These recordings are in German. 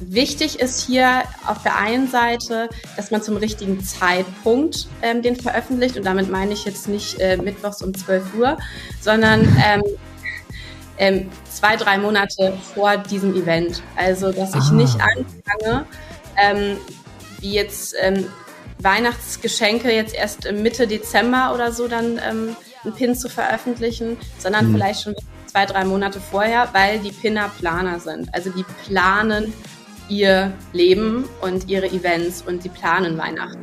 Wichtig ist hier auf der einen Seite, dass man zum richtigen Zeitpunkt ähm, den veröffentlicht. Und damit meine ich jetzt nicht äh, mittwochs um 12 Uhr, sondern ähm, ähm, zwei, drei Monate vor diesem Event. Also, dass ich ah. nicht anfange, ähm, wie jetzt ähm, Weihnachtsgeschenke jetzt erst Mitte Dezember oder so dann ähm, einen Pin zu veröffentlichen, sondern mhm. vielleicht schon zwei, drei Monate vorher, weil die Pinner Planer sind. Also die planen ihr Leben und ihre Events und sie planen Weihnachten.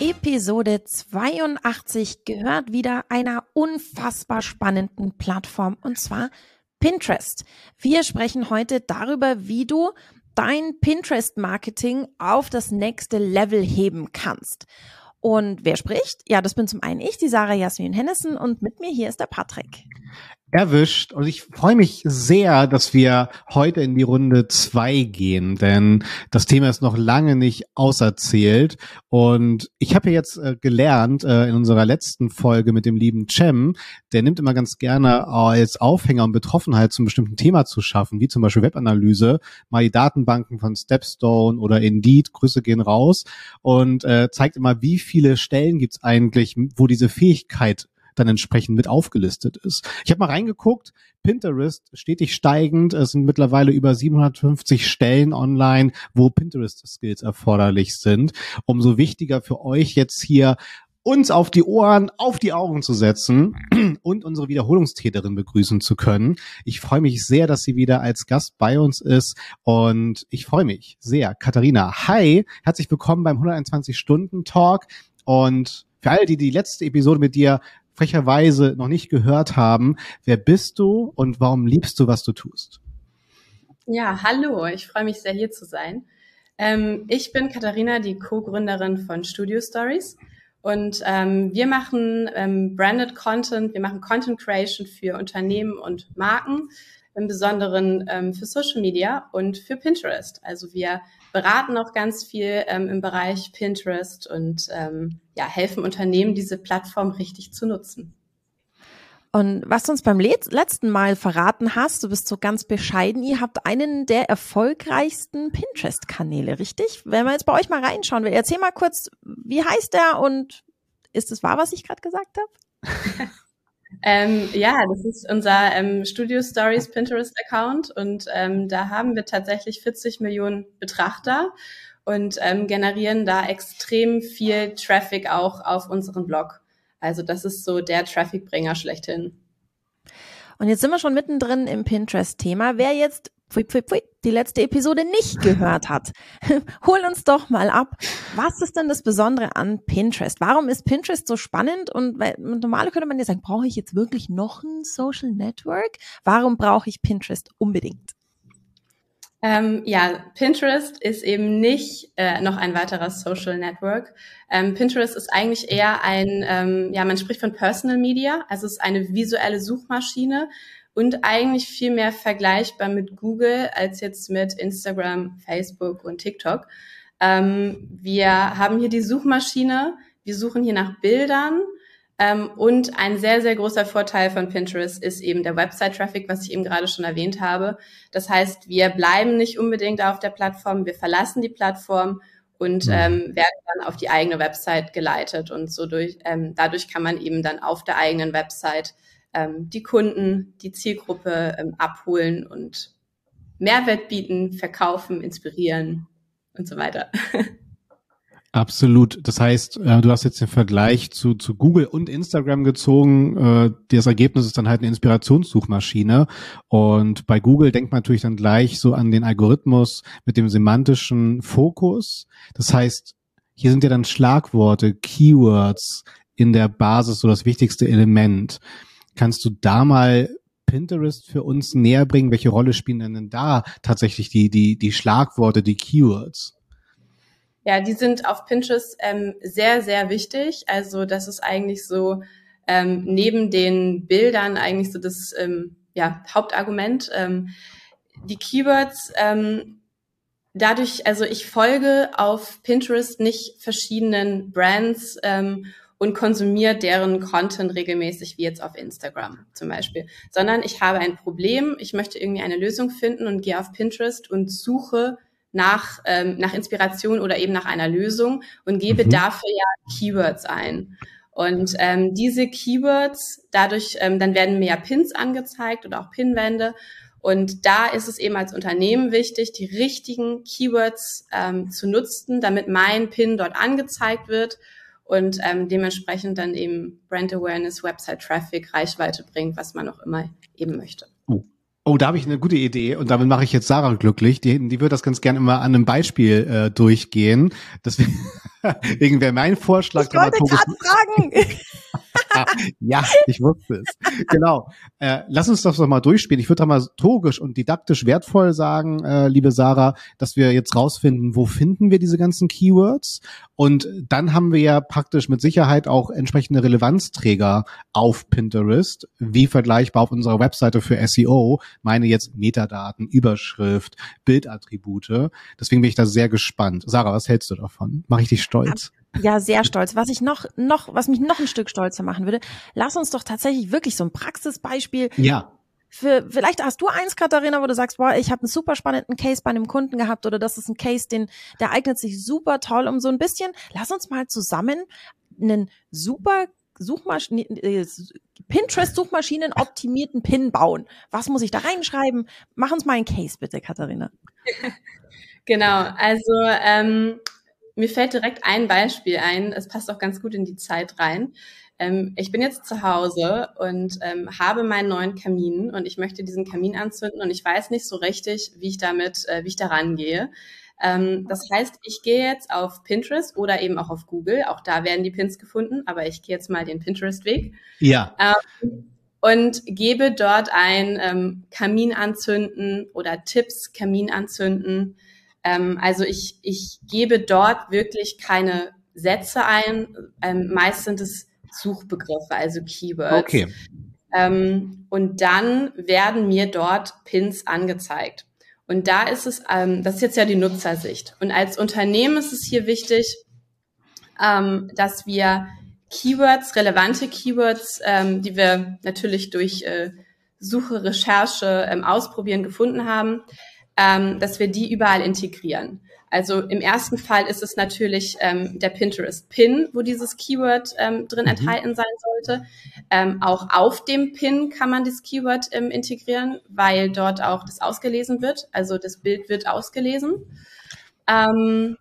Episode 82 gehört wieder einer unfassbar spannenden Plattform und zwar Pinterest. Wir sprechen heute darüber, wie du dein Pinterest-Marketing auf das nächste Level heben kannst. Und wer spricht? Ja, das bin zum einen ich, die Sarah Jasmin Hennessen und mit mir hier ist der Patrick erwischt. Und ich freue mich sehr, dass wir heute in die Runde zwei gehen, denn das Thema ist noch lange nicht auserzählt. Und ich habe jetzt äh, gelernt äh, in unserer letzten Folge mit dem lieben Cem, der nimmt immer ganz gerne als Aufhänger und Betroffenheit zum bestimmten Thema zu schaffen, wie zum Beispiel Webanalyse, mal die Datenbanken von Stepstone oder Indeed, Grüße gehen raus und äh, zeigt immer, wie viele Stellen gibt's eigentlich, wo diese Fähigkeit dann entsprechend mit aufgelistet ist. Ich habe mal reingeguckt, Pinterest stetig steigend, es sind mittlerweile über 750 Stellen online, wo Pinterest-Skills erforderlich sind. Umso wichtiger für euch jetzt hier uns auf die Ohren, auf die Augen zu setzen und unsere Wiederholungstäterin begrüßen zu können. Ich freue mich sehr, dass sie wieder als Gast bei uns ist und ich freue mich sehr. Katharina, hi, herzlich willkommen beim 121 Stunden Talk und für alle, die die letzte Episode mit dir frecherweise noch nicht gehört haben. Wer bist du und warum liebst du, was du tust? Ja, hallo, ich freue mich sehr hier zu sein. Ähm, ich bin Katharina, die Co-Gründerin von Studio Stories. Und ähm, wir machen ähm, Branded Content, wir machen Content Creation für Unternehmen und Marken, im Besonderen ähm, für Social Media und für Pinterest. Also wir beraten auch ganz viel ähm, im Bereich Pinterest und ähm, ja, helfen Unternehmen, diese Plattform richtig zu nutzen. Und was du uns beim letzten Mal verraten hast, du bist so ganz bescheiden, ihr habt einen der erfolgreichsten Pinterest-Kanäle, richtig? Wenn wir jetzt bei euch mal reinschauen will, erzähl mal kurz, wie heißt der und ist es wahr, was ich gerade gesagt habe? Ähm, ja, das ist unser ähm, Studio Stories Pinterest Account und ähm, da haben wir tatsächlich 40 Millionen Betrachter und ähm, generieren da extrem viel Traffic auch auf unseren Blog. Also das ist so der Trafficbringer schlechthin. Und jetzt sind wir schon mittendrin im Pinterest-Thema. Wer jetzt pfui, pfui, pfui, die letzte Episode nicht gehört hat, hol uns doch mal ab. Was ist denn das Besondere an Pinterest? Warum ist Pinterest so spannend? Und weil, normal könnte man ja sagen, brauche ich jetzt wirklich noch ein Social Network? Warum brauche ich Pinterest unbedingt? Ähm, ja, Pinterest ist eben nicht äh, noch ein weiterer Social Network. Ähm, Pinterest ist eigentlich eher ein, ähm, ja, man spricht von Personal Media, also es ist eine visuelle Suchmaschine und eigentlich viel mehr vergleichbar mit Google als jetzt mit Instagram, Facebook und TikTok. Ähm, wir haben hier die Suchmaschine, wir suchen hier nach Bildern ähm, und ein sehr, sehr großer Vorteil von Pinterest ist eben der Website-Traffic, was ich eben gerade schon erwähnt habe. Das heißt, wir bleiben nicht unbedingt auf der Plattform, wir verlassen die Plattform und mhm. ähm, werden dann auf die eigene Website geleitet. Und so durch, ähm, dadurch kann man eben dann auf der eigenen Website ähm, die Kunden, die Zielgruppe ähm, abholen und Mehrwert bieten, verkaufen, inspirieren und so weiter. Absolut. Das heißt, äh, du hast jetzt den Vergleich zu, zu Google und Instagram gezogen. Äh, das Ergebnis ist dann halt eine Inspirationssuchmaschine. Und bei Google denkt man natürlich dann gleich so an den Algorithmus mit dem semantischen Fokus. Das heißt, hier sind ja dann Schlagworte, Keywords in der Basis so das wichtigste Element. Kannst du da mal Pinterest für uns näher bringen? Welche Rolle spielen denn da tatsächlich die, die, die Schlagworte, die Keywords? Ja, die sind auf Pinterest ähm, sehr, sehr wichtig. Also das ist eigentlich so ähm, neben den Bildern eigentlich so das ähm, ja, Hauptargument. Ähm, die Keywords, ähm, dadurch, also ich folge auf Pinterest nicht verschiedenen Brands ähm, und konsumiere deren Content regelmäßig, wie jetzt auf Instagram zum Beispiel, sondern ich habe ein Problem, ich möchte irgendwie eine Lösung finden und gehe auf Pinterest und suche nach, ähm, nach Inspiration oder eben nach einer Lösung und gebe mhm. dafür ja Keywords ein. Und ähm, diese Keywords, dadurch, ähm, dann werden mehr Pins angezeigt oder auch Pinwände. Und da ist es eben als Unternehmen wichtig, die richtigen Keywords ähm, zu nutzen, damit mein Pin dort angezeigt wird und ähm, dementsprechend dann eben Brand Awareness, Website Traffic, Reichweite bringt, was man auch immer eben möchte. Oh. Oh, da habe ich eine gute Idee und damit mache ich jetzt Sarah glücklich. Die, die wird das ganz gerne immer an einem Beispiel äh, durchgehen. Deswegen wäre mein Vorschlag. Ich wollte gerade fragen. ja, ich wusste es. Genau. Äh, lass uns das doch mal durchspielen. Ich würde dramaturgisch und didaktisch wertvoll sagen, äh, liebe Sarah, dass wir jetzt rausfinden, wo finden wir diese ganzen Keywords? Und dann haben wir ja praktisch mit Sicherheit auch entsprechende Relevanzträger auf Pinterest, wie vergleichbar auf unserer Webseite für SEO. Meine jetzt Metadaten, Überschrift, Bildattribute. Deswegen bin ich da sehr gespannt. Sarah, was hältst du davon? Mache ich dich stolz? Ja, sehr stolz. Was ich noch, noch, was mich noch ein Stück stolzer machen würde, lass uns doch tatsächlich wirklich so ein Praxisbeispiel. Ja. Für, vielleicht hast du eins, Katharina, wo du sagst, boah, ich habe einen super spannenden Case bei einem Kunden gehabt oder das ist ein Case, den, der eignet sich super toll um so ein bisschen. Lass uns mal zusammen einen super Suchmaschinen, äh, Pinterest-Suchmaschinen optimierten Pin bauen. Was muss ich da reinschreiben? Mach uns mal einen Case bitte, Katharina. Genau, also ähm, mir fällt direkt ein Beispiel ein. Es passt auch ganz gut in die Zeit rein. Ähm, ich bin jetzt zu Hause und ähm, habe meinen neuen Kamin und ich möchte diesen Kamin anzünden und ich weiß nicht so richtig, wie ich damit, äh, wie ich daran gehe. Ähm, das heißt, ich gehe jetzt auf Pinterest oder eben auch auf Google. Auch da werden die Pins gefunden, aber ich gehe jetzt mal den Pinterest-Weg. Ja. Ähm, und gebe dort ein ähm, Kamin anzünden oder Tipps Kamin anzünden ähm, also ich, ich gebe dort wirklich keine Sätze ein. Ähm, meist sind es Suchbegriffe, also Keywords. Okay. Ähm, und dann werden mir dort Pins angezeigt. Und da ist es, ähm, das ist jetzt ja die Nutzersicht. Und als Unternehmen ist es hier wichtig, ähm, dass wir Keywords, relevante Keywords, ähm, die wir natürlich durch äh, Suche, Recherche ähm, ausprobieren gefunden haben, ähm, dass wir die überall integrieren. Also im ersten Fall ist es natürlich ähm, der Pinterest-Pin, wo dieses Keyword ähm, drin mhm. enthalten sein sollte. Ähm, auch auf dem Pin kann man das Keyword ähm, integrieren, weil dort auch das ausgelesen wird. Also das Bild wird ausgelesen. Ähm,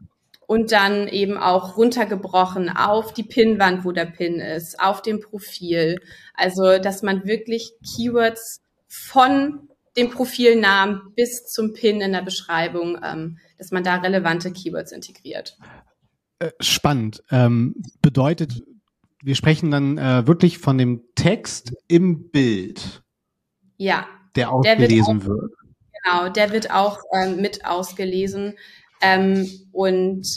und dann eben auch runtergebrochen auf die Pinwand, wo der Pin ist, auf dem Profil. Also, dass man wirklich Keywords von dem Profilnamen bis zum Pin in der Beschreibung, ähm, dass man da relevante Keywords integriert. Äh, spannend. Ähm, bedeutet, wir sprechen dann äh, wirklich von dem Text im Bild. Ja. Der ausgelesen der wird, wird. Genau, der wird auch ähm, mit ausgelesen. Ähm, und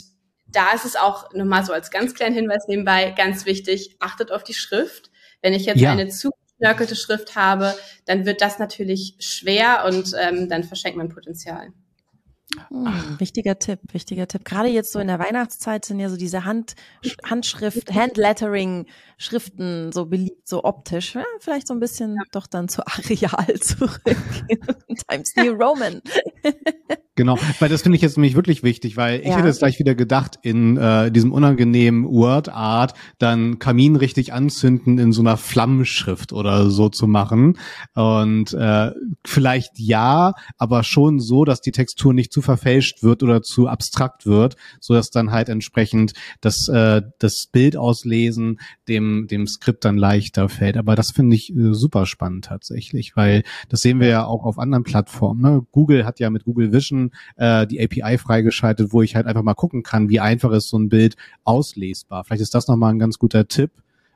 da ist es auch nochmal so als ganz kleinen Hinweis nebenbei ganz wichtig, achtet auf die Schrift. Wenn ich jetzt ja. eine zu geknörkelte Schrift habe, dann wird das natürlich schwer und ähm, dann verschenkt man Potenzial. Hm, wichtiger Tipp, wichtiger Tipp. Gerade jetzt so in der Weihnachtszeit sind ja so diese Hand, Handschrift, Handlettering, Schriften so beliebt, so optisch. Ja, vielleicht so ein bisschen ja. doch dann zu Areal zurück. Times New Roman. Genau, weil das finde ich jetzt nämlich wirklich wichtig, weil ich ja. hätte es gleich wieder gedacht, in äh, diesem unangenehmen Word-Art dann Kamin richtig anzünden in so einer Flammenschrift oder so zu machen. Und äh, vielleicht ja, aber schon so, dass die Textur nicht zu verfälscht wird oder zu abstrakt wird, so dass dann halt entsprechend das, äh, das Bild auslesen dem, dem Skript dann leichter fällt. Aber das finde ich äh, super spannend tatsächlich, weil das sehen wir ja auch auf anderen Plattformen. Ne? Google hat ja mit Google Vision äh, die API freigeschaltet, wo ich halt einfach mal gucken kann, wie einfach ist so ein Bild auslesbar. Vielleicht ist das nochmal ein ganz guter Tipp.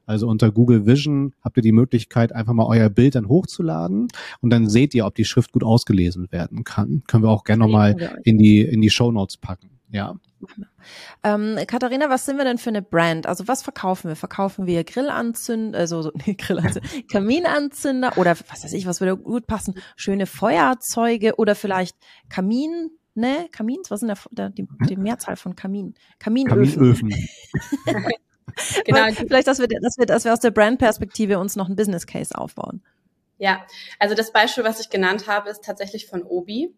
Also unter Google Vision habt ihr die Möglichkeit, einfach mal euer Bild dann hochzuladen und dann seht ihr, ob die Schrift gut ausgelesen werden kann. Können wir auch gerne nochmal in die, in die Show Notes packen. Ja. Ähm, Katharina, was sind wir denn für eine Brand? Also was verkaufen wir? Verkaufen wir Grillanzünder, also so, nee, Grillanzünder, Kaminanzünder oder was weiß ich, was würde gut passen? Schöne Feuerzeuge oder vielleicht Kamin, ne? Kamins? Was ist denn der, der, die, die Mehrzahl von Kamin? Kaminöfen. Kaminöfen. genau. Vielleicht, dass wir, dass wir, dass wir aus der Brand-Perspektive uns noch ein Business Case aufbauen. Ja, also das Beispiel, was ich genannt habe, ist tatsächlich von Obi.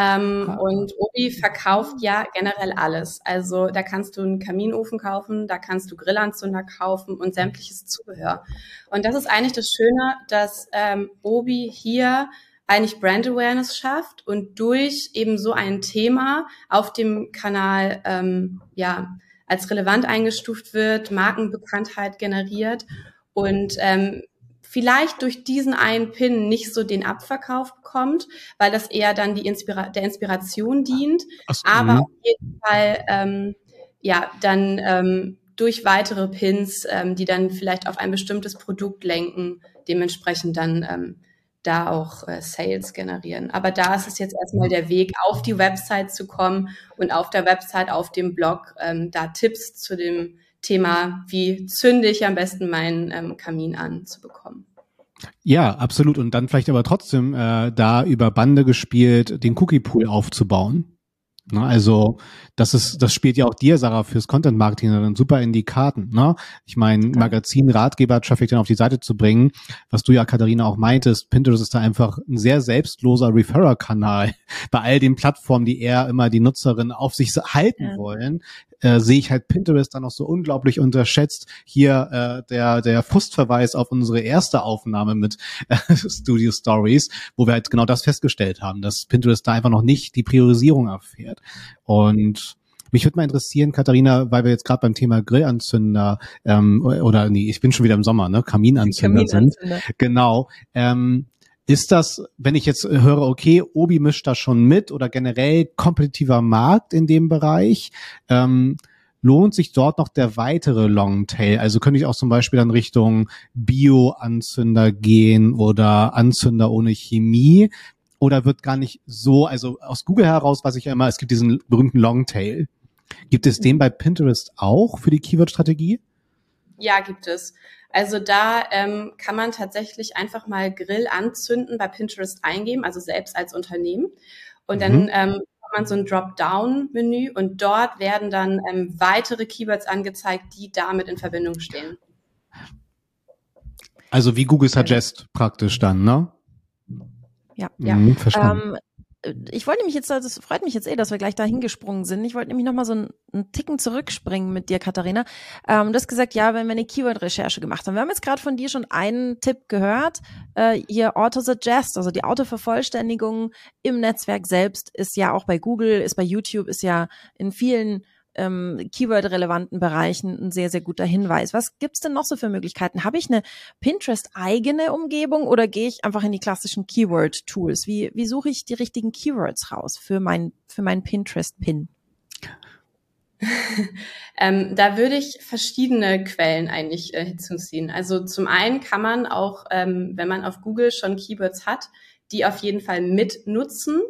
Ähm, ah. Und Obi verkauft ja generell alles. Also da kannst du einen Kaminofen kaufen, da kannst du Grillanzünder kaufen und sämtliches Zubehör. Und das ist eigentlich das Schöne, dass ähm, Obi hier eigentlich Brand Awareness schafft und durch eben so ein Thema auf dem Kanal ähm, ja als relevant eingestuft wird, Markenbekanntheit generiert und ähm, vielleicht durch diesen einen Pin nicht so den Abverkauf bekommt, weil das eher dann die Inspira der Inspiration dient, so, aber mh. auf jeden Fall ähm, ja dann ähm, durch weitere Pins, ähm, die dann vielleicht auf ein bestimmtes Produkt lenken, dementsprechend dann ähm, da auch äh, Sales generieren. Aber da ist es jetzt erstmal der Weg, auf die Website zu kommen und auf der Website, auf dem Blog, ähm, da Tipps zu dem Thema, wie zünde ich am besten meinen ähm, Kamin an, zu bekommen. Ja, absolut. Und dann vielleicht aber trotzdem äh, da über Bande gespielt, den Cookie-Pool aufzubauen. Ne, also das ist, das spielt ja auch dir, Sarah, fürs Content Marketing dann super in die Karten. Ne? Ich meine, Magazin, Ratgeber, Traffic dann auf die Seite zu bringen, was du ja, Katharina, auch meintest, Pinterest ist da einfach ein sehr selbstloser Referrer-Kanal. Bei all den Plattformen, die eher immer die Nutzerin auf sich halten ja. wollen, äh, sehe ich halt Pinterest dann noch so unglaublich unterschätzt. Hier äh, der, der Frustverweis auf unsere erste Aufnahme mit äh, Studio Stories, wo wir halt genau das festgestellt haben, dass Pinterest da einfach noch nicht die Priorisierung erfährt. Und mich würde mal interessieren, Katharina, weil wir jetzt gerade beim Thema Grillanzünder ähm, oder nee, ich bin schon wieder im Sommer, ne? Kaminanzünder, Kaminanzünder. sind. Genau. Ähm, ist das, wenn ich jetzt höre, okay, Obi mischt da schon mit oder generell kompetitiver Markt in dem Bereich, ähm, lohnt sich dort noch der weitere Longtail? Also könnte ich auch zum Beispiel dann Richtung Bio-Anzünder gehen oder Anzünder ohne Chemie? Oder wird gar nicht so, also aus Google heraus weiß ich ja immer, es gibt diesen berühmten Longtail. Gibt es den bei Pinterest auch für die Keyword-Strategie? Ja, gibt es. Also da ähm, kann man tatsächlich einfach mal Grill anzünden bei Pinterest eingeben, also selbst als Unternehmen. Und mhm. dann ähm, hat man so ein Dropdown-Menü und dort werden dann ähm, weitere Keywords angezeigt, die damit in Verbindung stehen. Also wie Google Suggest praktisch dann, ne? Ja, ja. Mhm, verstanden. Ähm, ich wollte mich jetzt, das freut mich jetzt eh, dass wir gleich da hingesprungen sind. Ich wollte nämlich nochmal so einen, einen Ticken zurückspringen mit dir, Katharina. Ähm, du hast gesagt, ja, wenn wir eine Keyword-Recherche gemacht haben. Wir haben jetzt gerade von dir schon einen Tipp gehört, äh, hier Auto-Suggest, also die Autovervollständigung im Netzwerk selbst ist ja auch bei Google, ist bei YouTube, ist ja in vielen ähm, Keyword-relevanten Bereichen ein sehr, sehr guter Hinweis. Was gibt's denn noch so für Möglichkeiten? Habe ich eine Pinterest-eigene Umgebung oder gehe ich einfach in die klassischen Keyword-Tools? Wie, wie suche ich die richtigen Keywords raus für mein, für meinen Pinterest-Pin? ähm, da würde ich verschiedene Quellen eigentlich äh, hinzuziehen. Also zum einen kann man auch, ähm, wenn man auf Google schon Keywords hat, die auf jeden Fall mitnutzen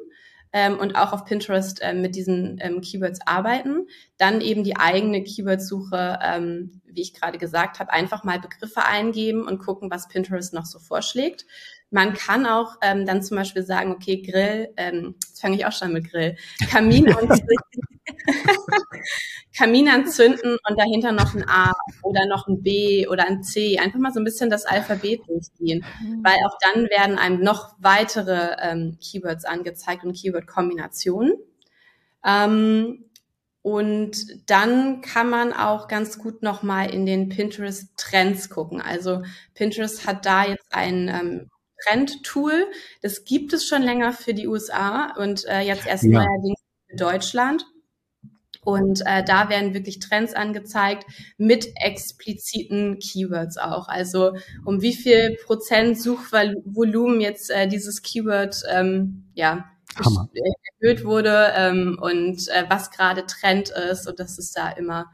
ähm, und auch auf Pinterest ähm, mit diesen ähm, Keywords arbeiten. Dann eben die eigene Keywordsuche, ähm, wie ich gerade gesagt habe, einfach mal Begriffe eingeben und gucken, was Pinterest noch so vorschlägt. Man kann auch ähm, dann zum Beispiel sagen, okay, Grill, ähm, jetzt fange ich auch schon mit Grill, Kamin Kamin anzünden und dahinter noch ein A oder noch ein B oder ein C. Einfach mal so ein bisschen das Alphabet durchgehen, mhm. weil auch dann werden einem noch weitere ähm, Keywords angezeigt und Keyword-Kombinationen. Ähm, und dann kann man auch ganz gut nochmal in den Pinterest-Trends gucken. Also Pinterest hat da jetzt ein ähm, Trend-Tool. Das gibt es schon länger für die USA und äh, jetzt erst ja. neuerdings für Deutschland. Und äh, da werden wirklich Trends angezeigt mit expliziten Keywords auch. Also um wie viel Prozent Suchvolumen jetzt äh, dieses Keyword ähm, ja, Hammer. erhöht wurde ähm, und äh, was gerade Trend ist. Und das ist da immer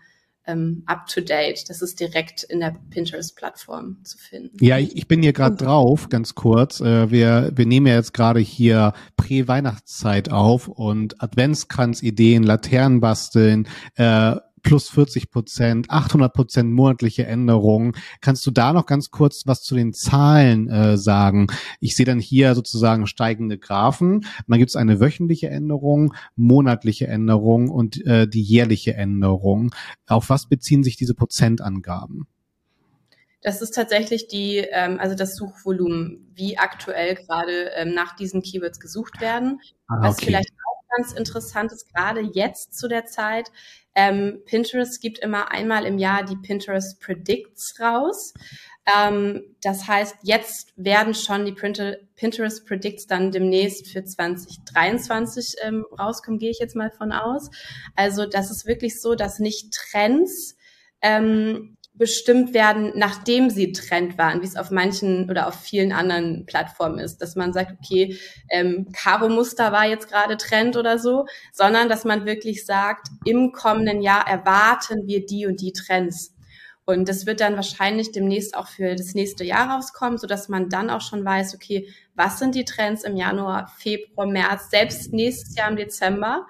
ähm, up to date. Das ist direkt in der Pinterest-Plattform zu finden. Ja, ich, ich bin hier gerade drauf, ganz kurz. Äh, wir, wir nehmen ja jetzt gerade hier Prä-Weihnachtszeit auf und Adventskranz-Ideen, Laternen basteln, äh, plus 40 Prozent, 800 Prozent monatliche Änderungen. Kannst du da noch ganz kurz was zu den Zahlen äh, sagen? Ich sehe dann hier sozusagen steigende Graphen. Dann gibt es eine wöchentliche Änderung, monatliche Änderung und äh, die jährliche Änderung. Auf was beziehen sich diese Prozentangaben? Das ist tatsächlich die, ähm, also das Suchvolumen, wie aktuell gerade ähm, nach diesen Keywords gesucht werden. Ah, okay. Was vielleicht auch ganz interessant ist, gerade jetzt zu der Zeit, ähm, Pinterest gibt immer einmal im Jahr die Pinterest Predicts raus. Ähm, das heißt, jetzt werden schon die Pinterest Predicts dann demnächst für 2023 ähm, rauskommen, gehe ich jetzt mal von aus. Also das ist wirklich so, dass nicht Trends ähm, bestimmt werden, nachdem sie Trend waren, wie es auf manchen oder auf vielen anderen Plattformen ist, dass man sagt, okay, ähm, Karo-Muster war jetzt gerade Trend oder so, sondern dass man wirklich sagt, im kommenden Jahr erwarten wir die und die Trends. Und das wird dann wahrscheinlich demnächst auch für das nächste Jahr rauskommen, so dass man dann auch schon weiß, okay, was sind die Trends im Januar, Februar, März, selbst nächstes Jahr im Dezember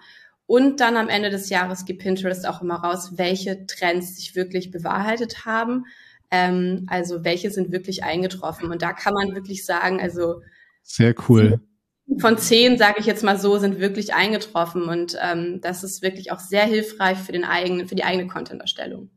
und dann am Ende des Jahres gibt Pinterest auch immer raus, welche Trends sich wirklich bewahrheitet haben. Ähm, also welche sind wirklich eingetroffen. Und da kann man wirklich sagen, also sehr cool. Von zehn, sage ich jetzt mal so, sind wirklich eingetroffen. Und ähm, das ist wirklich auch sehr hilfreich für den eigenen, für die eigene Content-Erstellung.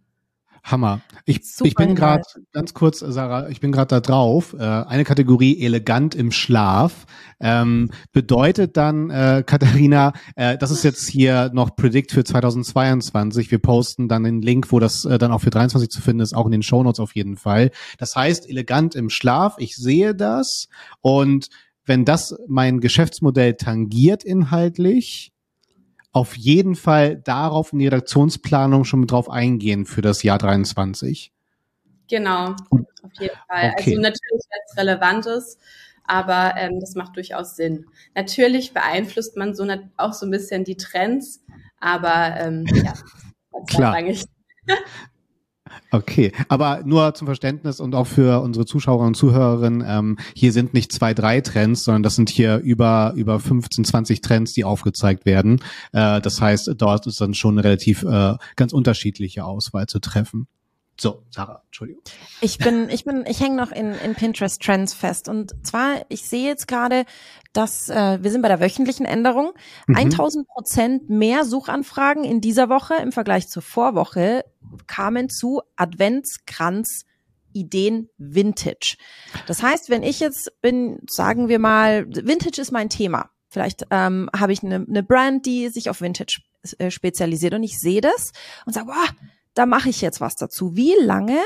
Hammer. Ich, ich bin gerade ganz kurz, Sarah, ich bin gerade da drauf. Äh, eine Kategorie elegant im Schlaf ähm, bedeutet dann, äh, Katharina, äh, das ist jetzt hier noch Predict für 2022. Wir posten dann den Link, wo das äh, dann auch für 23 zu finden ist, auch in den Shownotes auf jeden Fall. Das heißt elegant im Schlaf. Ich sehe das und wenn das mein Geschäftsmodell tangiert inhaltlich, auf jeden Fall darauf in die Redaktionsplanung schon drauf eingehen für das Jahr 23. Genau, auf jeden Fall. Okay. Also natürlich, wenn es relevant ist, aber ähm, das macht durchaus Sinn. Natürlich beeinflusst man so auch so ein bisschen die Trends, aber ähm, ja, klar. Okay, aber nur zum Verständnis und auch für unsere Zuschauer und Zuhörerinnen, ähm, hier sind nicht zwei, drei Trends, sondern das sind hier über, über 15, 20 Trends, die aufgezeigt werden. Äh, das heißt, dort ist dann schon relativ äh, ganz unterschiedliche Auswahl zu treffen. So, Sarah, Entschuldigung. Ich bin, ich bin, ich hänge noch in, in Pinterest Trends fest. Und zwar, ich sehe jetzt gerade, dass äh, wir sind bei der wöchentlichen Änderung. Mhm. 1000 Prozent mehr Suchanfragen in dieser Woche im Vergleich zur Vorwoche kamen zu Adventskranz Ideen Vintage. Das heißt, wenn ich jetzt bin, sagen wir mal, Vintage ist mein Thema. Vielleicht ähm, habe ich eine, eine Brand, die sich auf Vintage äh, spezialisiert und ich sehe das und sage, boah, da mache ich jetzt was dazu. Wie lange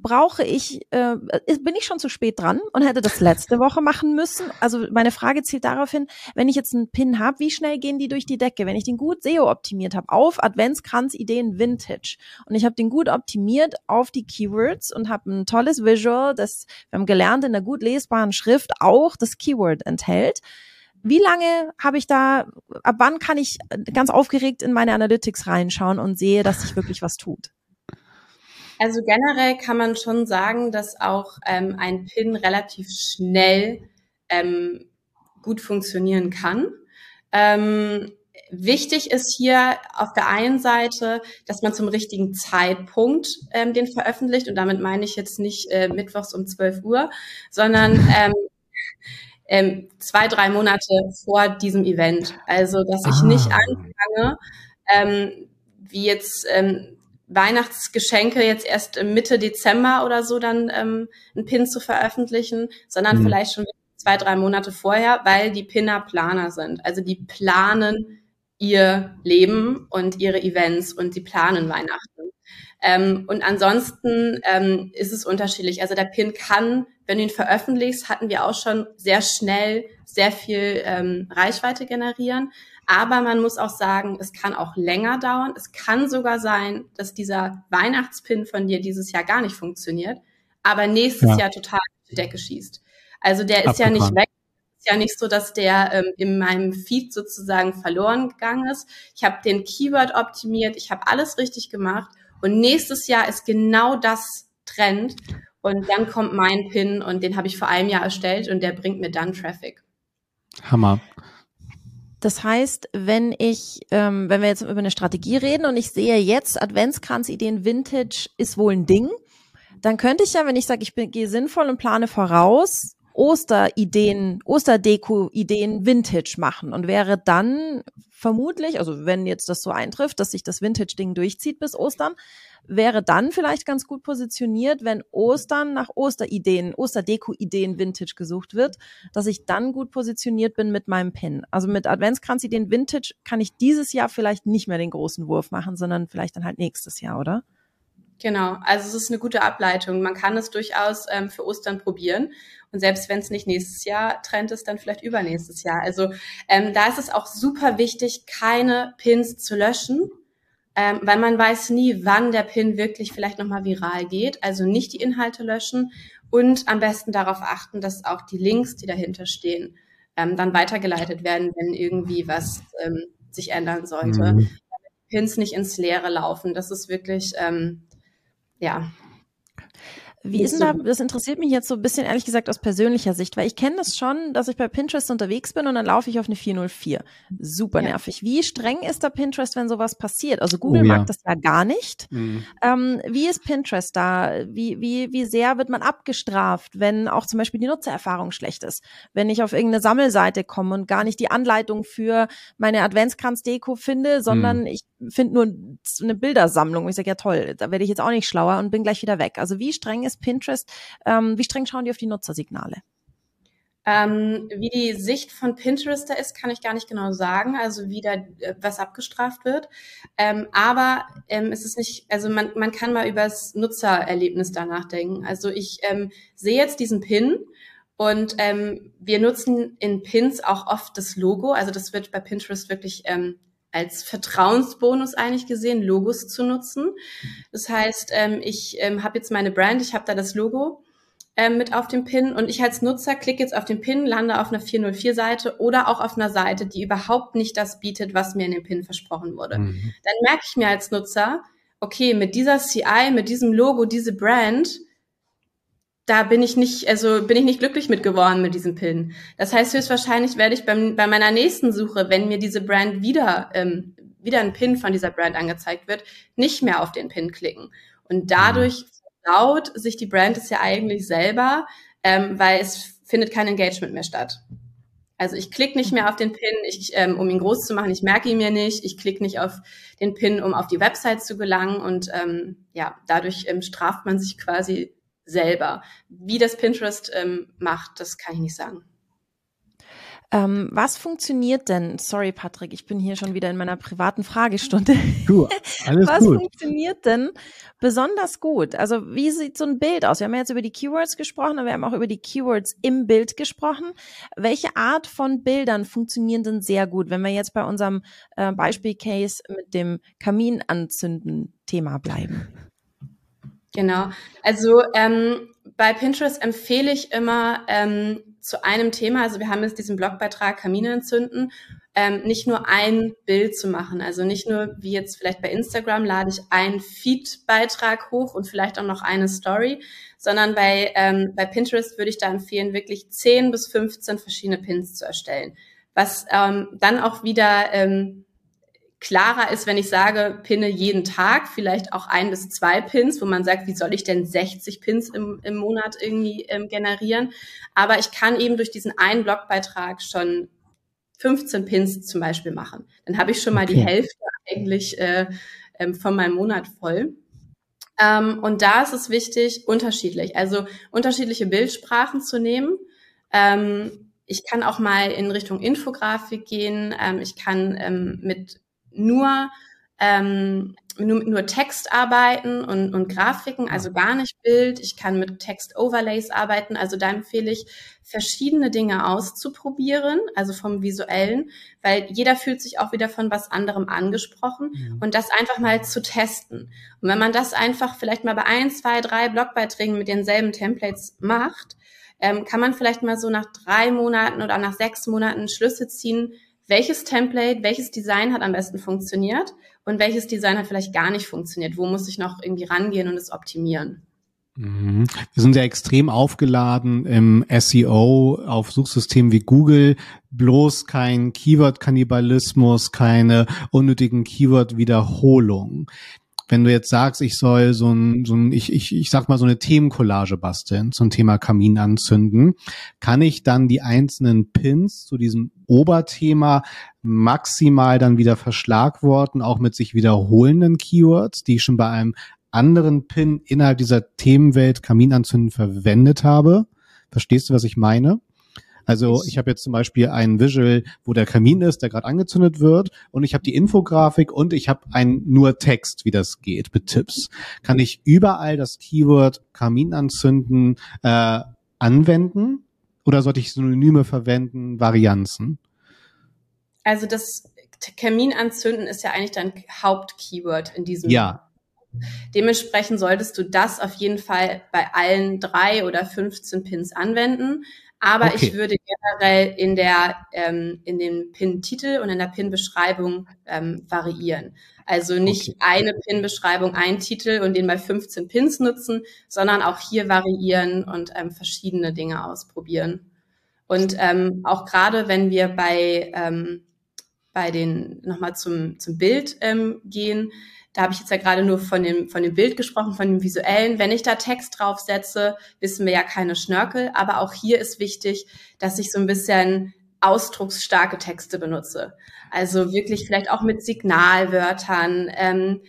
brauche ich, äh, bin ich schon zu spät dran und hätte das letzte Woche machen müssen? Also meine Frage zielt darauf hin, wenn ich jetzt einen Pin habe, wie schnell gehen die durch die Decke? Wenn ich den gut SEO optimiert habe auf Adventskranz-Ideen Vintage und ich habe den gut optimiert auf die Keywords und habe ein tolles Visual, das wir haben gelernt in der gut lesbaren Schrift auch das Keyword enthält. Wie lange habe ich da, ab wann kann ich ganz aufgeregt in meine Analytics reinschauen und sehe, dass sich wirklich was tut? Also generell kann man schon sagen, dass auch ähm, ein Pin relativ schnell ähm, gut funktionieren kann. Ähm, wichtig ist hier auf der einen Seite, dass man zum richtigen Zeitpunkt ähm, den veröffentlicht. Und damit meine ich jetzt nicht äh, mittwochs um 12 Uhr, sondern ähm, ähm, zwei, drei Monate vor diesem Event. Also, dass ich ah. nicht anfange, ähm, wie jetzt ähm, Weihnachtsgeschenke jetzt erst Mitte Dezember oder so dann ähm, einen Pin zu veröffentlichen, sondern mhm. vielleicht schon zwei, drei Monate vorher, weil die Pinner Planer sind. Also die planen ihr Leben und ihre Events und sie planen Weihnachten. Ähm, und ansonsten ähm, ist es unterschiedlich. Also der Pin kann, wenn du ihn veröffentlichst, hatten wir auch schon sehr schnell sehr viel ähm, Reichweite generieren. Aber man muss auch sagen, es kann auch länger dauern. Es kann sogar sein, dass dieser Weihnachtspin von dir dieses Jahr gar nicht funktioniert, aber nächstes ja. Jahr total die Decke schießt. Also der ist Abgefahren. ja nicht weg. Ist ja nicht so, dass der ähm, in meinem Feed sozusagen verloren gegangen ist. Ich habe den Keyword optimiert, ich habe alles richtig gemacht und nächstes Jahr ist genau das Trend. Und dann kommt mein Pin und den habe ich vor einem Jahr erstellt und der bringt mir dann Traffic. Hammer. Das heißt, wenn ich, ähm, wenn wir jetzt über eine Strategie reden und ich sehe jetzt Adventskranzideen Vintage ist wohl ein Ding, dann könnte ich ja, wenn ich sage, ich bin, gehe sinnvoll und plane voraus, Osterideen, Osterdeko-Ideen Vintage machen und wäre dann vermutlich, also wenn jetzt das so eintrifft, dass sich das Vintage-Ding durchzieht bis Ostern, wäre dann vielleicht ganz gut positioniert, wenn Ostern nach Osterideen, Osterdeko-Ideen Vintage gesucht wird, dass ich dann gut positioniert bin mit meinem Pin. Also mit Adventskranz-Ideen Vintage kann ich dieses Jahr vielleicht nicht mehr den großen Wurf machen, sondern vielleicht dann halt nächstes Jahr, oder? Genau, also es ist eine gute Ableitung. Man kann es durchaus ähm, für Ostern probieren. Und selbst wenn es nicht nächstes Jahr trennt ist, dann vielleicht übernächstes Jahr. Also ähm, da ist es auch super wichtig, keine Pins zu löschen, ähm, weil man weiß nie, wann der Pin wirklich vielleicht nochmal viral geht. Also nicht die Inhalte löschen und am besten darauf achten, dass auch die Links, die dahinter stehen, ähm, dann weitergeleitet werden, wenn irgendwie was ähm, sich ändern sollte. Mhm. Pins nicht ins Leere laufen. Das ist wirklich, ähm, ja, wie ist denn da, das interessiert mich jetzt so ein bisschen ehrlich gesagt aus persönlicher Sicht, weil ich kenne das schon, dass ich bei Pinterest unterwegs bin und dann laufe ich auf eine 404. Super ja. nervig. Wie streng ist da Pinterest, wenn sowas passiert? Also Google oh, ja. mag das ja gar nicht. Mhm. Ähm, wie ist Pinterest da? Wie, wie, wie sehr wird man abgestraft, wenn auch zum Beispiel die Nutzererfahrung schlecht ist? Wenn ich auf irgendeine Sammelseite komme und gar nicht die Anleitung für meine Adventskranz-Deko finde, sondern mhm. ich finde nur eine Bildersammlung. Ich sage, ja toll, da werde ich jetzt auch nicht schlauer und bin gleich wieder weg. Also wie streng ist Pinterest? Ähm, wie streng schauen die auf die Nutzersignale? Ähm, wie die Sicht von Pinterest da ist, kann ich gar nicht genau sagen, also wie da äh, was abgestraft wird. Ähm, aber ähm, es ist nicht, also man, man kann mal über das Nutzererlebnis da nachdenken. Also ich ähm, sehe jetzt diesen Pin und ähm, wir nutzen in Pins auch oft das Logo. Also das wird bei Pinterest wirklich ähm, als Vertrauensbonus eigentlich gesehen, Logos zu nutzen. Das heißt, ähm, ich ähm, habe jetzt meine Brand, ich habe da das Logo ähm, mit auf dem Pin und ich als Nutzer klicke jetzt auf den Pin, lande auf einer 404-Seite oder auch auf einer Seite, die überhaupt nicht das bietet, was mir in dem Pin versprochen wurde. Mhm. Dann merke ich mir als Nutzer, okay, mit dieser CI, mit diesem Logo, diese Brand, da bin ich nicht, also bin ich nicht glücklich mit geworden mit diesem Pin. Das heißt, höchstwahrscheinlich werde ich beim, bei meiner nächsten Suche, wenn mir diese Brand wieder, ähm, wieder ein Pin von dieser Brand angezeigt wird, nicht mehr auf den Pin klicken. Und dadurch verlaut sich die Brand es ja eigentlich selber, ähm, weil es findet kein Engagement mehr statt. Also ich klicke nicht mehr auf den Pin, ich, ähm, um ihn groß zu machen, ich merke ihn mir nicht, ich klicke nicht auf den Pin, um auf die Website zu gelangen und ähm, ja, dadurch ähm, straft man sich quasi selber. Wie das Pinterest ähm, macht, das kann ich nicht sagen. Ähm, was funktioniert denn? Sorry, Patrick, ich bin hier schon wieder in meiner privaten Fragestunde. Du, alles was gut. funktioniert denn besonders gut? Also, wie sieht so ein Bild aus? Wir haben ja jetzt über die Keywords gesprochen, aber wir haben auch über die Keywords im Bild gesprochen. Welche Art von Bildern funktionieren denn sehr gut, wenn wir jetzt bei unserem äh, Beispielcase mit dem Kaminanzünden-Thema bleiben? Genau. Also ähm, bei Pinterest empfehle ich immer ähm, zu einem Thema, also wir haben jetzt diesen Blogbeitrag Kamine entzünden, ähm, nicht nur ein Bild zu machen. Also nicht nur wie jetzt vielleicht bei Instagram lade ich einen Feed-Beitrag hoch und vielleicht auch noch eine Story, sondern bei, ähm, bei Pinterest würde ich da empfehlen, wirklich 10 bis 15 verschiedene Pins zu erstellen. Was ähm, dann auch wieder ähm, klarer ist, wenn ich sage, pinne jeden Tag, vielleicht auch ein bis zwei Pins, wo man sagt, wie soll ich denn 60 Pins im, im Monat irgendwie ähm, generieren? Aber ich kann eben durch diesen einen Blogbeitrag schon 15 Pins zum Beispiel machen. Dann habe ich schon mal okay. die Hälfte eigentlich äh, ähm, von meinem Monat voll. Ähm, und da ist es wichtig, unterschiedlich, also unterschiedliche Bildsprachen zu nehmen. Ähm, ich kann auch mal in Richtung Infografik gehen. Ähm, ich kann ähm, mit nur, ähm, nur, nur Text arbeiten und, und Grafiken, also gar nicht Bild. Ich kann mit Text-Overlays arbeiten. Also da empfehle ich, verschiedene Dinge auszuprobieren, also vom visuellen, weil jeder fühlt sich auch wieder von was anderem angesprochen mhm. und das einfach mal zu testen. Und wenn man das einfach vielleicht mal bei ein, zwei, drei Blogbeiträgen mit denselben Templates macht, ähm, kann man vielleicht mal so nach drei Monaten oder nach sechs Monaten Schlüsse ziehen, welches Template, welches Design hat am besten funktioniert und welches Design hat vielleicht gar nicht funktioniert. Wo muss ich noch irgendwie rangehen und es optimieren? Mhm. Wir sind ja extrem aufgeladen im SEO auf Suchsystemen wie Google. Bloß kein Keyword-Kannibalismus, keine unnötigen Keyword-Wiederholungen. Wenn du jetzt sagst, ich soll so ein, so ein ich, ich, ich sag mal so eine Themencollage basteln zum Thema Kamin anzünden, kann ich dann die einzelnen Pins zu diesem Oberthema maximal dann wieder verschlagworten, auch mit sich wiederholenden Keywords, die ich schon bei einem anderen Pin innerhalb dieser Themenwelt Kaminanzünden verwendet habe. Verstehst du, was ich meine? Also ich habe jetzt zum Beispiel ein Visual, wo der Kamin ist, der gerade angezündet wird, und ich habe die Infografik und ich habe ein nur Text, wie das geht, mit Tipps. Kann ich überall das Keyword Kamin anzünden äh, anwenden oder sollte ich Synonyme verwenden, Varianzen? Also das Kamin anzünden ist ja eigentlich dein Hauptkeyword in diesem ja. Dementsprechend solltest du das auf jeden Fall bei allen drei oder 15 Pins anwenden. Aber okay. ich würde generell in der ähm, in den Pin-Titel und in der Pin-Beschreibung ähm, variieren. Also nicht okay. eine Pin-Beschreibung, ein Titel und den bei 15 Pins nutzen, sondern auch hier variieren und ähm, verschiedene Dinge ausprobieren. Und ähm, auch gerade wenn wir bei ähm, bei den nochmal zum zum Bild ähm, gehen, da habe ich jetzt ja gerade nur von dem, von dem Bild gesprochen, von dem visuellen. Wenn ich da Text draufsetze, wissen wir ja keine Schnörkel. Aber auch hier ist wichtig, dass ich so ein bisschen ausdrucksstarke Texte benutze. Also wirklich vielleicht auch mit Signalwörtern ähm,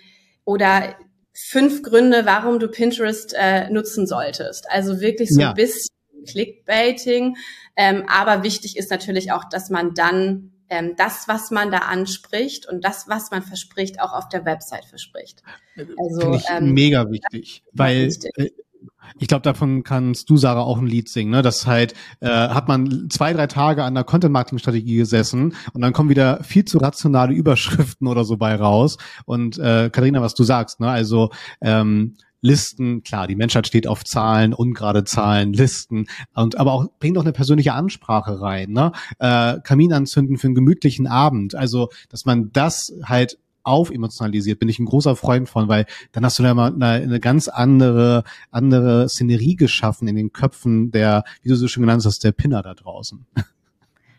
oder fünf Gründe, warum du Pinterest äh, nutzen solltest. Also wirklich so ja. ein bisschen Clickbaiting. Ähm, aber wichtig ist natürlich auch, dass man dann ähm, das, was man da anspricht und das, was man verspricht, auch auf der Website verspricht. Also Finde ich ähm, mega wichtig, weil wichtig. Äh, ich glaube, davon kannst du, Sarah, auch ein Lied singen. Ne? Das halt, äh, hat man zwei, drei Tage an der Content-Marketing-Strategie gesessen und dann kommen wieder viel zu rationale Überschriften oder so bei raus. Und äh, Katharina, was du sagst, ne? also ähm, Listen, klar, die Menschheit steht auf Zahlen, ungerade Zahlen, Listen, und aber auch bringt doch eine persönliche Ansprache rein, ne? Äh, Kamin anzünden für einen gemütlichen Abend. Also, dass man das halt aufemotionalisiert, bin ich ein großer Freund von, weil dann hast du da mal eine, eine ganz andere, andere Szenerie geschaffen in den Köpfen der, wie du so schön genannt hast, der Pinner da draußen.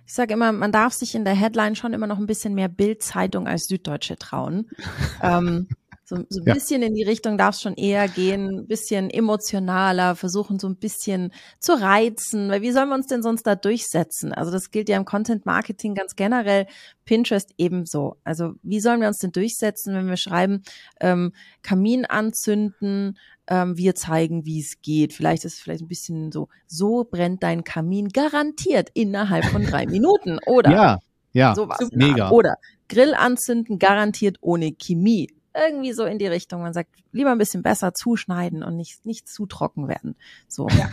Ich sage immer, man darf sich in der Headline schon immer noch ein bisschen mehr Bildzeitung als Süddeutsche trauen. ähm, so, so ein ja. bisschen in die Richtung darf es schon eher gehen, ein bisschen emotionaler, versuchen so ein bisschen zu reizen, weil wie sollen wir uns denn sonst da durchsetzen? Also das gilt ja im Content Marketing ganz generell, Pinterest ebenso. Also wie sollen wir uns denn durchsetzen, wenn wir schreiben, ähm, Kamin anzünden, ähm, wir zeigen, wie es geht. Vielleicht ist es vielleicht ein bisschen so, so brennt dein Kamin garantiert innerhalb von drei Minuten, oder? Ja, ja, sowas. Mega. Oder Grill anzünden garantiert ohne Chemie irgendwie so in die Richtung. Man sagt, lieber ein bisschen besser zuschneiden und nicht, nicht zu trocken werden. So. Ja.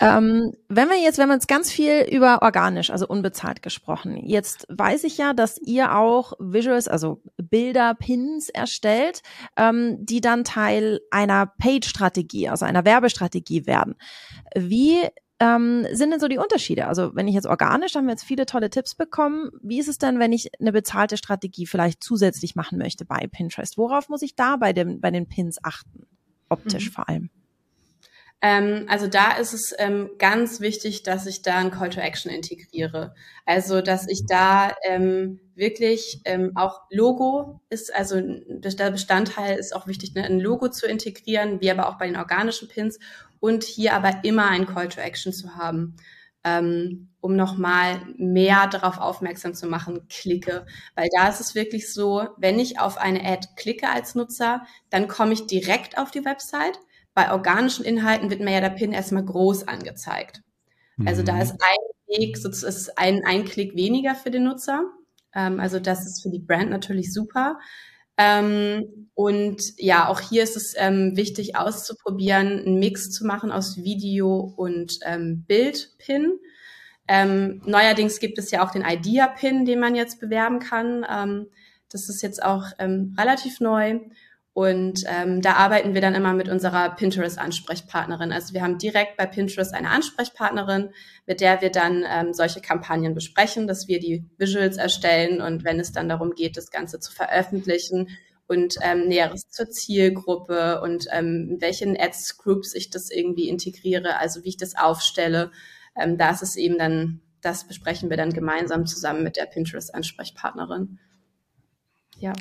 Ähm, wenn wir jetzt, wenn wir jetzt ganz viel über organisch, also unbezahlt gesprochen. Jetzt weiß ich ja, dass ihr auch Visuals, also Bilder, Pins erstellt, ähm, die dann Teil einer Page-Strategie, also einer Werbestrategie werden. Wie ähm, sind denn so die Unterschiede? Also wenn ich jetzt organisch, haben wir jetzt viele tolle Tipps bekommen. Wie ist es denn, wenn ich eine bezahlte Strategie vielleicht zusätzlich machen möchte bei Pinterest? Worauf muss ich da bei, dem, bei den Pins achten? Optisch mhm. vor allem. Ähm, also da ist es ähm, ganz wichtig, dass ich da ein Call to Action integriere. Also dass ich da ähm, wirklich ähm, auch Logo ist, also der Bestandteil ist auch wichtig, ne, ein Logo zu integrieren, wie aber auch bei den organischen Pins und hier aber immer ein Call to Action zu haben. Ähm, um nochmal mehr darauf aufmerksam zu machen, klicke. Weil da ist es wirklich so, wenn ich auf eine Ad klicke als Nutzer, dann komme ich direkt auf die Website bei organischen Inhalten wird mir ja der Pin erstmal groß angezeigt. Also da mhm. ist ein Weg, sozusagen ist ein, ein Klick weniger für den Nutzer. Ähm, also das ist für die Brand natürlich super. Ähm, und ja, auch hier ist es ähm, wichtig auszuprobieren, einen Mix zu machen aus Video und ähm, Bild-Pin. Ähm, neuerdings gibt es ja auch den Idea-Pin, den man jetzt bewerben kann. Ähm, das ist jetzt auch relativ neu. Und ähm, da arbeiten wir dann immer mit unserer Pinterest-Ansprechpartnerin. Also wir haben direkt bei Pinterest eine Ansprechpartnerin, mit der wir dann ähm, solche Kampagnen besprechen, dass wir die Visuals erstellen und wenn es dann darum geht, das Ganze zu veröffentlichen und ähm, Näheres zur Zielgruppe und ähm, in welchen Ads-Groups ich das irgendwie integriere, also wie ich das aufstelle. Ähm, da ist es eben dann, das besprechen wir dann gemeinsam zusammen mit der Pinterest-Ansprechpartnerin. Ja.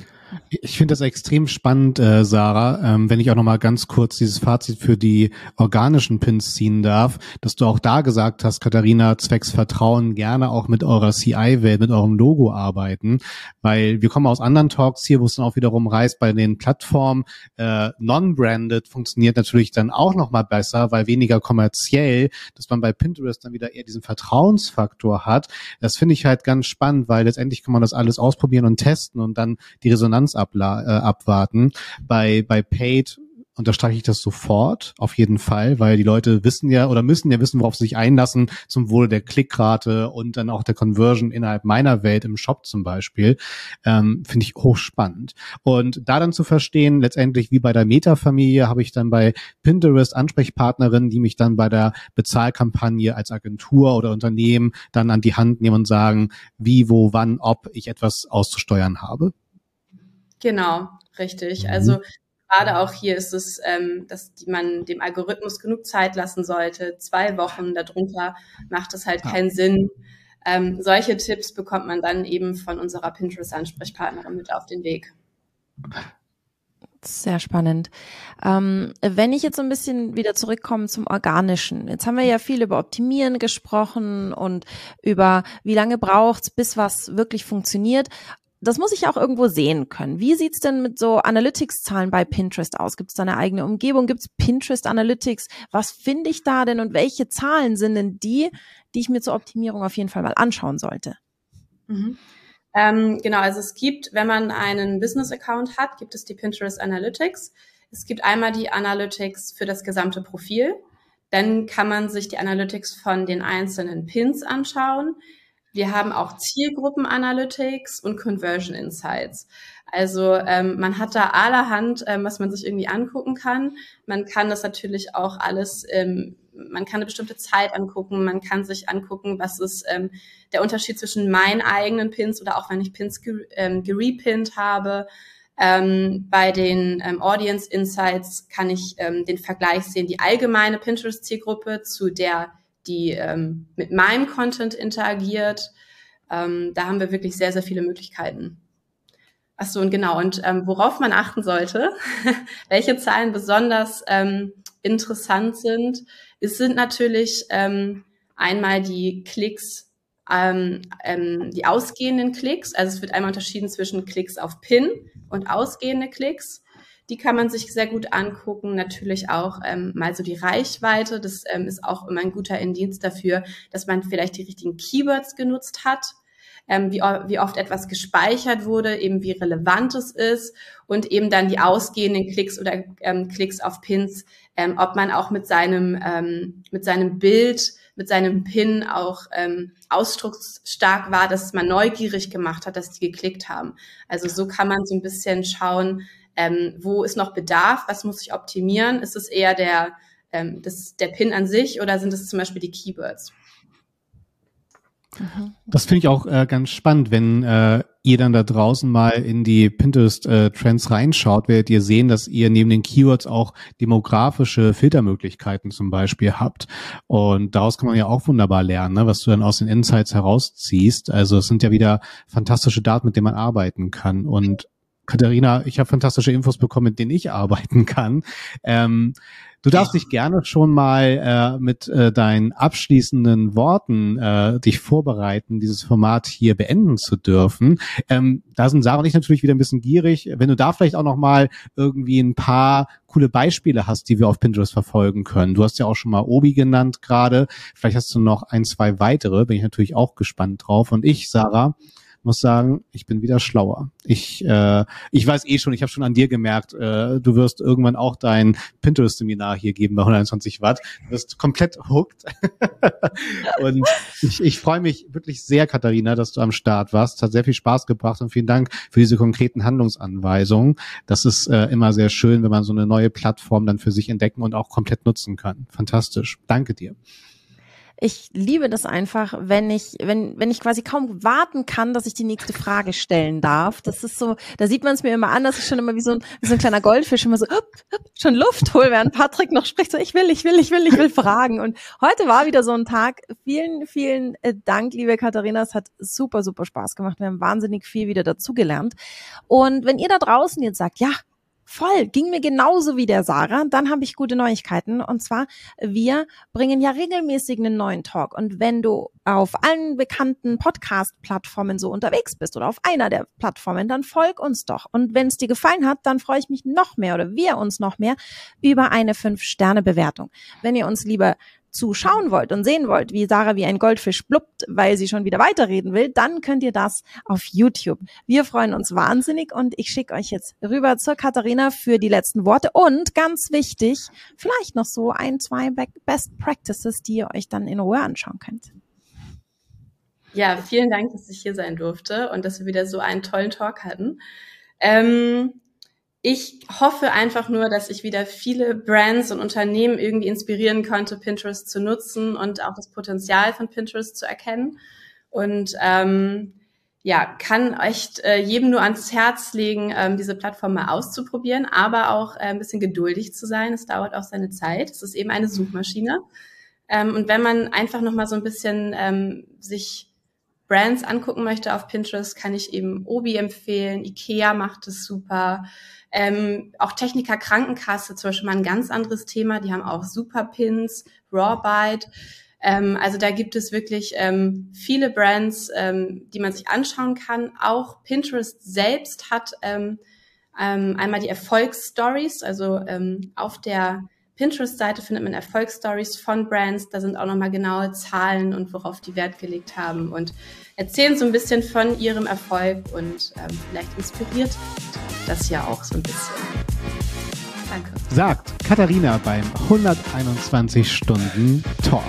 Ich finde das extrem spannend, äh, Sarah, ähm, wenn ich auch noch mal ganz kurz dieses Fazit für die organischen Pins ziehen darf, dass du auch da gesagt hast, Katharina, zwecks Vertrauen gerne auch mit eurer CI-Welt, mit eurem Logo arbeiten, weil wir kommen aus anderen Talks hier, wo es dann auch wiederum reißt, bei den Plattformen äh, non-branded funktioniert natürlich dann auch noch mal besser, weil weniger kommerziell, dass man bei Pinterest dann wieder eher diesen Vertrauensfaktor hat. Das finde ich halt ganz spannend, weil letztendlich kann man das alles ausprobieren und testen und dann die Resonanz abla äh, abwarten. Bei, bei Paid unterstreiche ich das sofort, auf jeden Fall, weil die Leute wissen ja oder müssen ja wissen, worauf sie sich einlassen, zum Wohle der Klickrate und dann auch der Conversion innerhalb meiner Welt im Shop zum Beispiel, ähm, finde ich hochspannend. Und da dann zu verstehen, letztendlich wie bei der Meta-Familie, habe ich dann bei Pinterest Ansprechpartnerinnen, die mich dann bei der Bezahlkampagne als Agentur oder Unternehmen dann an die Hand nehmen und sagen, wie, wo, wann, ob ich etwas auszusteuern habe. Genau, richtig. Mhm. Also gerade auch hier ist es, ähm, dass man dem Algorithmus genug Zeit lassen sollte. Zwei Wochen darunter macht es halt keinen Sinn. Ähm, solche Tipps bekommt man dann eben von unserer Pinterest-Ansprechpartnerin mit auf den Weg. Sehr spannend. Ähm, wenn ich jetzt so ein bisschen wieder zurückkomme zum Organischen. Jetzt haben wir ja viel über Optimieren gesprochen und über wie lange braucht's, bis was wirklich funktioniert das muss ich auch irgendwo sehen können. Wie sieht's denn mit so Analytics-Zahlen bei Pinterest aus? Gibt es da eine eigene Umgebung? Gibt es Pinterest Analytics? Was finde ich da denn und welche Zahlen sind denn die, die ich mir zur Optimierung auf jeden Fall mal anschauen sollte? Mhm. Ähm, genau, also es gibt, wenn man einen Business-Account hat, gibt es die Pinterest Analytics. Es gibt einmal die Analytics für das gesamte Profil. Dann kann man sich die Analytics von den einzelnen Pins anschauen. Wir haben auch Zielgruppen-Analytics und Conversion Insights. Also ähm, man hat da allerhand, ähm, was man sich irgendwie angucken kann. Man kann das natürlich auch alles, ähm, man kann eine bestimmte Zeit angucken, man kann sich angucken, was ist ähm, der Unterschied zwischen meinen eigenen Pins oder auch wenn ich Pins ge ähm, gerepinnt habe. Ähm, bei den ähm, Audience Insights kann ich ähm, den Vergleich sehen, die allgemeine Pinterest-Zielgruppe zu der die ähm, mit meinem Content interagiert. Ähm, da haben wir wirklich sehr, sehr viele Möglichkeiten. Ach so, und genau. Und ähm, worauf man achten sollte, welche Zahlen besonders ähm, interessant sind, es sind natürlich ähm, einmal die Klicks, ähm, ähm, die ausgehenden Klicks. Also es wird einmal unterschieden zwischen Klicks auf Pin und ausgehende Klicks. Die kann man sich sehr gut angucken. Natürlich auch ähm, mal so die Reichweite. Das ähm, ist auch immer ein guter Indienst dafür, dass man vielleicht die richtigen Keywords genutzt hat. Ähm, wie, wie oft etwas gespeichert wurde, eben wie relevant es ist und eben dann die ausgehenden Klicks oder ähm, Klicks auf Pins, ähm, ob man auch mit seinem, ähm, mit seinem Bild, mit seinem Pin auch ähm, ausdrucksstark war, dass man neugierig gemacht hat, dass die geklickt haben. Also so kann man so ein bisschen schauen, ähm, wo ist noch Bedarf? Was muss ich optimieren? Ist es eher der, ähm, das, der Pin an sich oder sind es zum Beispiel die Keywords? Mhm. Das finde ich auch äh, ganz spannend, wenn äh, ihr dann da draußen mal in die Pinterest-Trends äh, reinschaut, werdet ihr sehen, dass ihr neben den Keywords auch demografische Filtermöglichkeiten zum Beispiel habt. Und daraus kann man ja auch wunderbar lernen, ne, was du dann aus den Insights herausziehst. Also es sind ja wieder fantastische Daten, mit denen man arbeiten kann. Und Katharina, ich habe fantastische Infos bekommen, mit denen ich arbeiten kann. Ähm, du darfst dich gerne schon mal äh, mit äh, deinen abschließenden Worten äh, dich vorbereiten, dieses Format hier beenden zu dürfen. Ähm, da sind Sarah und ich natürlich wieder ein bisschen gierig. Wenn du da vielleicht auch noch mal irgendwie ein paar coole Beispiele hast, die wir auf Pinterest verfolgen können. Du hast ja auch schon mal Obi genannt gerade. Vielleicht hast du noch ein, zwei weitere. Bin ich natürlich auch gespannt drauf. Und ich, Sarah, muss sagen, ich bin wieder schlauer. Ich, äh, ich weiß eh schon, ich habe schon an dir gemerkt, äh, du wirst irgendwann auch dein Pinterest-Seminar hier geben bei 120 Watt. Du wirst komplett hooked. und ich, ich freue mich wirklich sehr, Katharina, dass du am Start warst. Hat sehr viel Spaß gebracht und vielen Dank für diese konkreten Handlungsanweisungen. Das ist äh, immer sehr schön, wenn man so eine neue Plattform dann für sich entdecken und auch komplett nutzen kann. Fantastisch. Danke dir. Ich liebe das einfach, wenn ich, wenn, wenn ich quasi kaum warten kann, dass ich die nächste Frage stellen darf. Das ist so, da sieht man es mir immer an, dass ich schon immer wie so ein, wie so ein kleiner Goldfisch immer so hup, hup, schon Luft hole, während Patrick noch spricht, so ich will, ich will, ich will, ich will fragen. Und heute war wieder so ein Tag. Vielen, vielen äh, Dank, liebe Katharina. Es hat super, super Spaß gemacht. Wir haben wahnsinnig viel wieder dazugelernt. Und wenn ihr da draußen jetzt sagt, ja, Voll, ging mir genauso wie der Sarah. Dann habe ich gute Neuigkeiten. Und zwar, wir bringen ja regelmäßig einen neuen Talk. Und wenn du auf allen bekannten Podcast-Plattformen so unterwegs bist oder auf einer der Plattformen, dann folg uns doch. Und wenn es dir gefallen hat, dann freue ich mich noch mehr oder wir uns noch mehr über eine 5-Sterne-Bewertung. Wenn ihr uns lieber zuschauen wollt und sehen wollt, wie Sarah wie ein Goldfisch blubbt, weil sie schon wieder weiterreden will, dann könnt ihr das auf YouTube. Wir freuen uns wahnsinnig und ich schicke euch jetzt rüber zur Katharina für die letzten Worte und ganz wichtig, vielleicht noch so ein, zwei Best Practices, die ihr euch dann in Ruhe anschauen könnt. Ja, vielen Dank, dass ich hier sein durfte und dass wir wieder so einen tollen Talk hatten. Ähm, ich hoffe einfach nur, dass ich wieder viele Brands und Unternehmen irgendwie inspirieren konnte, Pinterest zu nutzen und auch das Potenzial von Pinterest zu erkennen. Und ähm, ja, kann echt äh, jedem nur ans Herz legen, ähm, diese Plattform mal auszuprobieren, aber auch äh, ein bisschen geduldig zu sein. Es dauert auch seine Zeit. Es ist eben eine Suchmaschine. Ähm, und wenn man einfach noch mal so ein bisschen ähm, sich Brands angucken möchte auf Pinterest, kann ich eben Obi empfehlen. Ikea macht es super. Ähm, auch Techniker Krankenkasse zum Beispiel mal ein ganz anderes Thema. Die haben auch Superpins, Rawbite. Ähm, also da gibt es wirklich ähm, viele Brands, ähm, die man sich anschauen kann. Auch Pinterest selbst hat ähm, ähm, einmal die Erfolgsstories. Also ähm, auf der Pinterest-Seite findet man Erfolgsstories von Brands. Da sind auch nochmal genaue Zahlen und worauf die Wert gelegt haben und erzählen so ein bisschen von ihrem Erfolg und ähm, vielleicht inspiriert das ja auch so ein bisschen. Danke. Sagt Katharina beim 121 Stunden Talk.